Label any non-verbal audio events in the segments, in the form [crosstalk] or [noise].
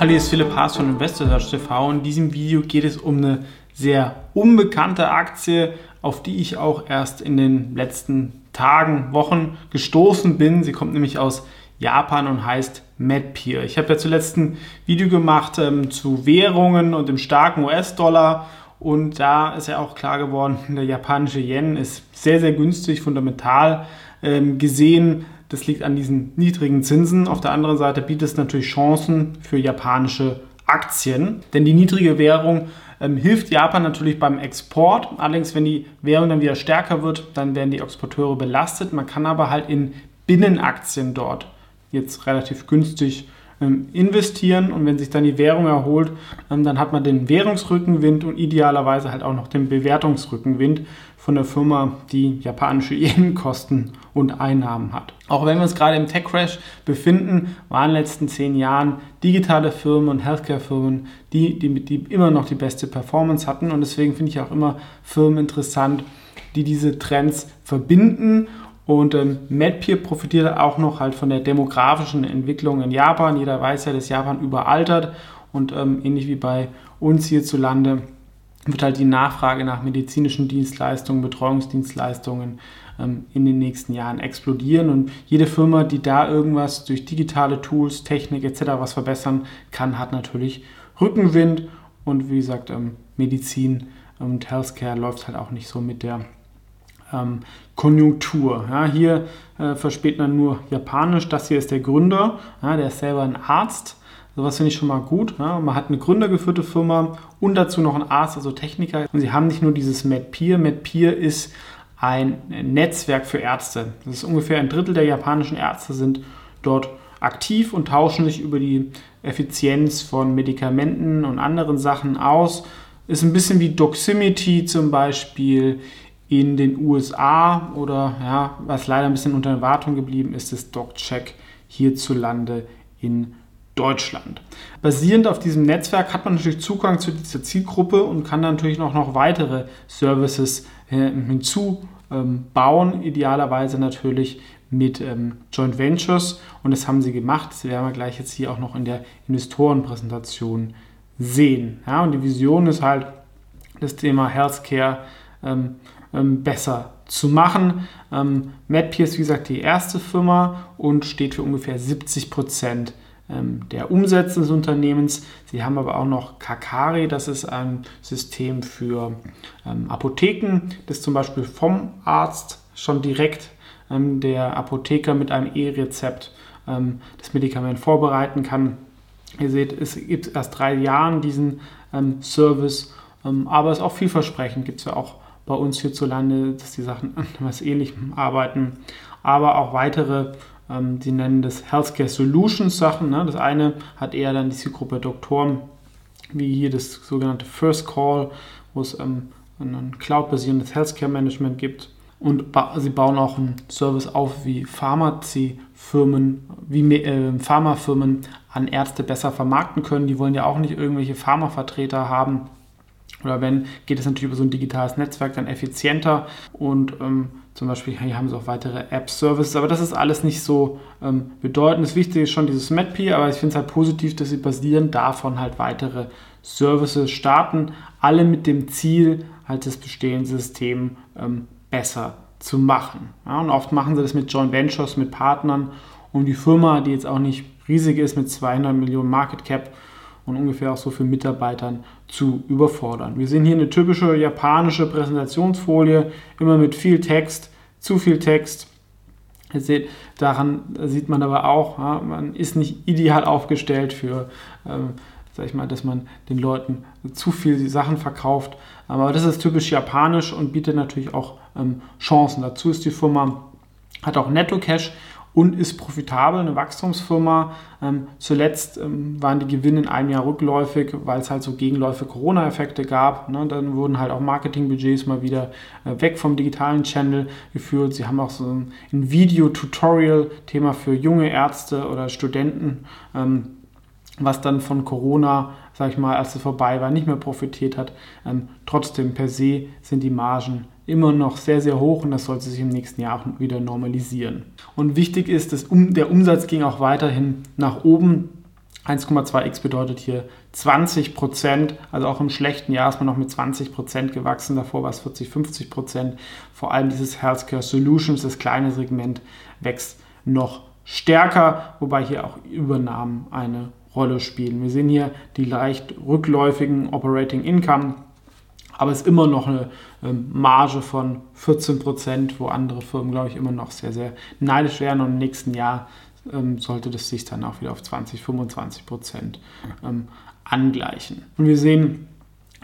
Hallo, hier ist Philipp Haas von InvestorSearch TV. In diesem Video geht es um eine sehr unbekannte Aktie, auf die ich auch erst in den letzten Tagen, Wochen gestoßen bin. Sie kommt nämlich aus Japan und heißt MedPeer. Ich habe ja zuletzt ein Video gemacht ähm, zu Währungen und dem starken US-Dollar. Und da ist ja auch klar geworden, [laughs] der japanische Yen ist sehr, sehr günstig, fundamental ähm, gesehen das liegt an diesen niedrigen Zinsen. Auf der anderen Seite bietet es natürlich Chancen für japanische Aktien, denn die niedrige Währung ähm, hilft Japan natürlich beim Export. Allerdings, wenn die Währung dann wieder stärker wird, dann werden die Exporteure belastet. Man kann aber halt in Binnenaktien dort jetzt relativ günstig ähm, investieren und wenn sich dann die Währung erholt, ähm, dann hat man den Währungsrückenwind und idealerweise halt auch noch den Bewertungsrückenwind von der Firma, die japanische [laughs] Yen-Kosten und Einnahmen hat. Auch wenn wir uns gerade im Tech-Crash befinden, waren in den letzten zehn Jahren digitale Firmen und Healthcare-Firmen die, die, die immer noch die beste Performance hatten und deswegen finde ich auch immer Firmen interessant, die diese Trends verbinden und ähm, MedPeer profitiert auch noch halt von der demografischen Entwicklung in Japan. Jeder weiß ja, dass Japan überaltert und ähm, ähnlich wie bei uns hierzulande wird halt die Nachfrage nach medizinischen Dienstleistungen, Betreuungsdienstleistungen ähm, in den nächsten Jahren explodieren. Und jede Firma, die da irgendwas durch digitale Tools, Technik etc. was verbessern kann, hat natürlich Rückenwind. Und wie gesagt, ähm, Medizin und Healthcare läuft halt auch nicht so mit der ähm, Konjunktur. Ja, hier äh, versteht man nur Japanisch. Das hier ist der Gründer, ja, der ist selber ein Arzt. Sowas finde ich schon mal gut. Ja. Man hat eine gründergeführte Firma und dazu noch einen Arzt, also Techniker. Und sie haben nicht nur dieses MedPeer. MedPeer ist ein Netzwerk für Ärzte. Das ist ungefähr ein Drittel der japanischen Ärzte sind dort aktiv und tauschen sich über die Effizienz von Medikamenten und anderen Sachen aus. Ist ein bisschen wie Doximity zum Beispiel in den USA oder ja, was leider ein bisschen unter Erwartung geblieben ist, ist DocCheck hierzulande in Deutschland. Basierend auf diesem Netzwerk hat man natürlich Zugang zu dieser Zielgruppe und kann natürlich noch, noch weitere Services äh, hinzubauen, ähm, idealerweise natürlich mit ähm, Joint Ventures und das haben sie gemacht. Das werden wir gleich jetzt hier auch noch in der Investorenpräsentation sehen. Ja, und die Vision ist halt das Thema Healthcare ähm, ähm, besser zu machen. Ähm, MedPeer ist wie gesagt die erste Firma und steht für ungefähr 70 Prozent der Umsätze des Unternehmens. Sie haben aber auch noch Kakari, das ist ein System für ähm, Apotheken, das zum Beispiel vom Arzt schon direkt ähm, der Apotheker mit einem E-Rezept ähm, das Medikament vorbereiten kann. Ihr seht, es gibt erst drei Jahre diesen ähm, Service, ähm, aber es ist auch vielversprechend. Gibt es ja auch bei uns hierzulande, dass die Sachen [laughs] an etwas Ähnlichem arbeiten, aber auch weitere, ähm, die nennen das Healthcare Solutions Sachen. Ne? Das eine hat eher dann die Zielgruppe Doktoren, wie hier das sogenannte First Call, wo es ähm, ein cloud-basierendes Healthcare Management gibt. Und ba sie bauen auch einen Service auf, wie Pharmaziefirmen, wie äh, Pharmafirmen an Ärzte besser vermarkten können. Die wollen ja auch nicht irgendwelche Pharmavertreter haben, oder wenn, geht es natürlich über so ein digitales Netzwerk dann effizienter und ähm, zum Beispiel hier haben sie auch weitere App-Services, aber das ist alles nicht so ähm, bedeutend. Das Wichtige ist schon dieses MedP, aber ich finde es halt positiv, dass sie basierend davon halt weitere Services starten, alle mit dem Ziel, halt das bestehende System ähm, besser zu machen. Ja, und oft machen sie das mit Joint Ventures, mit Partnern, um die Firma, die jetzt auch nicht riesig ist, mit 200 Millionen Market Cap, und ungefähr auch so für Mitarbeitern zu überfordern. Wir sehen hier eine typische japanische Präsentationsfolie, immer mit viel Text, zu viel Text. Ihr seht, daran sieht man aber auch, ja, man ist nicht ideal aufgestellt für, ähm, sag ich mal, dass man den Leuten zu viel Sachen verkauft. Aber das ist typisch japanisch und bietet natürlich auch ähm, Chancen. Dazu ist die Firma, hat auch Netto Cash und ist profitabel, eine Wachstumsfirma. Ähm, zuletzt ähm, waren die Gewinne in einem Jahr rückläufig, weil es halt so Gegenläufe Corona-Effekte gab. Ne? Dann wurden halt auch Marketingbudgets mal wieder äh, weg vom digitalen Channel geführt. Sie haben auch so ein, ein Video-Tutorial-Thema für junge Ärzte oder Studenten, ähm, was dann von Corona, sag ich mal, als es vorbei war, nicht mehr profitiert hat. Ähm, trotzdem per se sind die Margen immer noch sehr, sehr hoch und das sollte sich im nächsten Jahr auch wieder normalisieren. Und wichtig ist, dass der Umsatz ging auch weiterhin nach oben. 1,2x bedeutet hier 20 Prozent, also auch im schlechten Jahr ist man noch mit 20 Prozent gewachsen, davor war es 40, 50 Prozent. Vor allem dieses Healthcare Solutions, das kleine Segment, wächst noch stärker, wobei hier auch Übernahmen eine Rolle spielen. Wir sehen hier die leicht rückläufigen Operating Income, aber es ist immer noch eine ähm, Marge von 14 Prozent, wo andere Firmen, glaube ich, immer noch sehr, sehr neidisch wären und im nächsten Jahr ähm, sollte das sich dann auch wieder auf 20, 25 Prozent ähm, angleichen. Und wir sehen,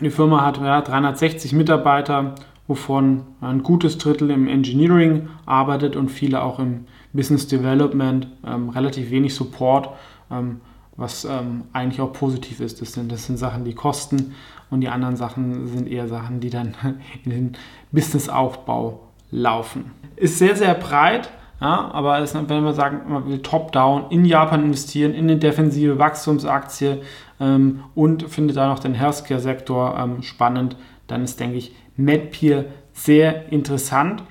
die Firma hat ja, 360 Mitarbeiter, wovon ein gutes Drittel im Engineering arbeitet und viele auch im Business Development, ähm, relativ wenig Support, ähm, was ähm, eigentlich auch positiv ist. Das sind, das sind Sachen, die kosten und die anderen Sachen sind eher Sachen, die dann [laughs] in den Businessaufbau laufen. Ist sehr, sehr breit ja, aber es, wenn wir sagen, man will top-down in Japan investieren, in eine defensive Wachstumsaktie ähm, und findet da noch den Healthcare-Sektor ähm, spannend, dann ist, denke ich, NetPeer sehr interessant.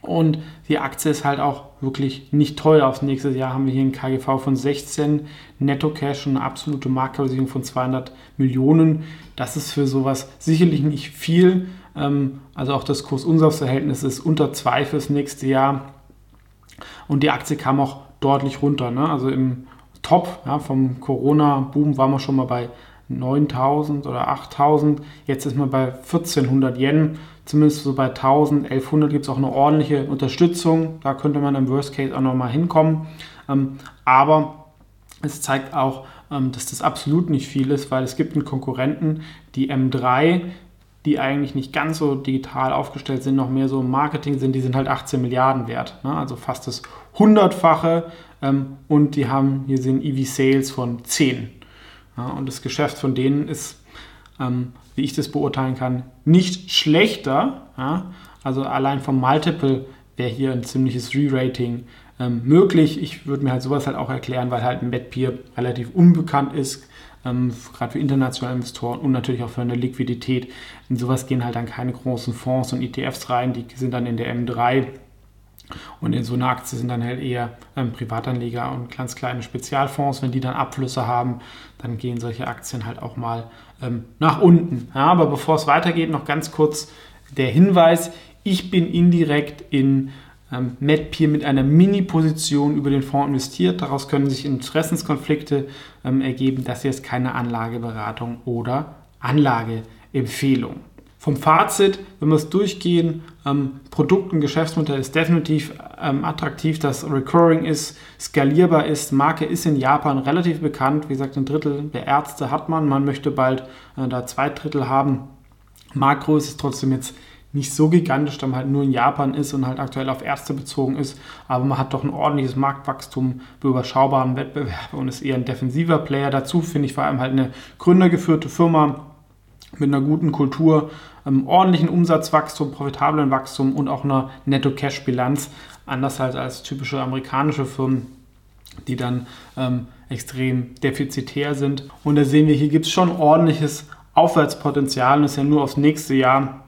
Und die Aktie ist halt auch wirklich nicht teuer. Aufs nächste Jahr haben wir hier einen KGV von 16, Netto-Cash und eine absolute Marktkapitalisierung von 200 Millionen. Das ist für sowas sicherlich nicht viel. Ähm, also auch das Kurs-Umsatz-Verhältnis ist unter 2 fürs nächste Jahr. Und die Aktie kam auch deutlich runter. Ne? Also im Top ja, vom Corona-Boom waren wir schon mal bei 9000 oder 8000. Jetzt ist man bei 1400 Yen. Zumindest so bei 1000, 1100 gibt es auch eine ordentliche Unterstützung. Da könnte man im Worst Case auch nochmal hinkommen. Ähm, aber es zeigt auch, ähm, dass das absolut nicht viel ist, weil es gibt einen Konkurrenten, die M3, die eigentlich nicht ganz so digital aufgestellt sind, noch mehr so im Marketing sind, die sind halt 18 Milliarden wert. Ne? Also fast das hundertfache. Ähm, und die haben hier sind EV-Sales von 10. Ja, und das Geschäft von denen ist, ähm, wie ich das beurteilen kann, nicht schlechter. Ja? Also allein vom Multiple wäre hier ein ziemliches Re-Rating ähm, möglich. Ich würde mir halt sowas halt auch erklären, weil halt ein MedPeer relativ unbekannt ist ähm, gerade für internationale Investoren und natürlich auch für eine Liquidität. In sowas gehen halt dann keine großen Fonds und ETFs rein, die sind dann in der M3. Und in so einer Aktie sind dann halt eher ähm, Privatanleger und ganz kleine Spezialfonds. Wenn die dann Abflüsse haben, dann gehen solche Aktien halt auch mal ähm, nach unten. Ja, aber bevor es weitergeht, noch ganz kurz der Hinweis. Ich bin indirekt in ähm, MedPeer mit einer Mini-Position über den Fonds investiert. Daraus können sich Interessenskonflikte ähm, ergeben. Das hier ist keine Anlageberatung oder Anlageempfehlung. Vom Fazit, wenn wir es durchgehen, ähm, Produkt und Geschäftsmodell ist definitiv ähm, attraktiv, das recurring ist, skalierbar ist. Marke ist in Japan relativ bekannt. Wie gesagt, ein Drittel der Ärzte hat man. Man möchte bald äh, da zwei Drittel haben. Marktgröße ist trotzdem jetzt nicht so gigantisch, da man halt nur in Japan ist und halt aktuell auf Ärzte bezogen ist, aber man hat doch ein ordentliches Marktwachstum bei überschaubaren Wettbewerb und ist eher ein defensiver Player. Dazu finde ich vor allem halt eine gründergeführte Firma mit einer guten Kultur, einem ordentlichen Umsatzwachstum, profitablen Wachstum und auch einer Netto-Cash-Bilanz, anders halt als typische amerikanische Firmen, die dann ähm, extrem defizitär sind. Und da sehen wir, hier gibt es schon ordentliches Aufwärtspotenzial und ist ja nur aufs nächste Jahr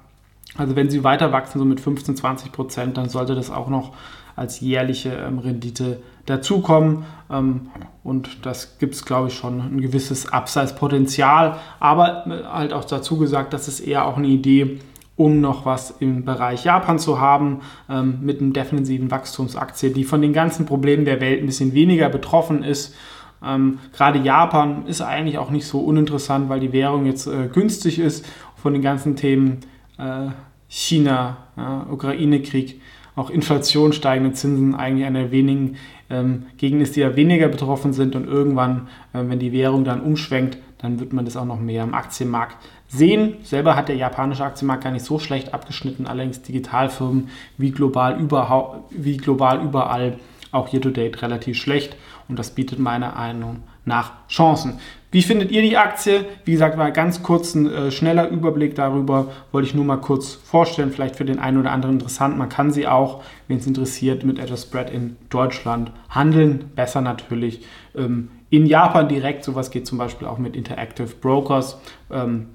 also wenn sie weiter wachsen, so mit 15, 20 Prozent, dann sollte das auch noch als jährliche ähm, Rendite dazukommen. Ähm, und das gibt es, glaube ich, schon ein gewisses Abseitspotenzial. Aber äh, halt auch dazu gesagt, das ist eher auch eine Idee, um noch was im Bereich Japan zu haben, ähm, mit einem defensiven Wachstumsaktie, die von den ganzen Problemen der Welt ein bisschen weniger betroffen ist. Gerade Japan ist eigentlich auch nicht so uninteressant, weil die Währung jetzt äh, günstig ist. Von den ganzen Themen äh, China, Ukraine-Krieg, auch Inflation, steigende Zinsen eigentlich einer der wenigen ähm, Gegenden ist, die ja weniger betroffen sind und irgendwann, äh, wenn die Währung dann umschwenkt, dann wird man das auch noch mehr im Aktienmarkt sehen. Selber hat der japanische Aktienmarkt gar nicht so schlecht abgeschnitten, allerdings Digitalfirmen wie global, wie global überall auch year to date relativ schlecht und das bietet meiner Meinung nach Chancen. Wie findet ihr die Aktie? Wie gesagt, war ganz kurz ein äh, schneller Überblick darüber. Wollte ich nur mal kurz vorstellen, vielleicht für den einen oder anderen interessant. Man kann sie auch, wenn es interessiert, mit etwas Spread in Deutschland handeln. Besser natürlich ähm, in Japan direkt. Sowas geht zum Beispiel auch mit Interactive Brokers. Ähm,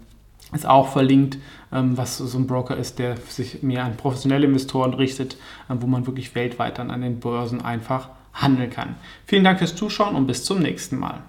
ist auch verlinkt, ähm, was so ein Broker ist, der sich mehr an professionelle Investoren richtet, äh, wo man wirklich weltweit dann an den Börsen einfach handeln kann. Vielen Dank fürs Zuschauen und bis zum nächsten Mal.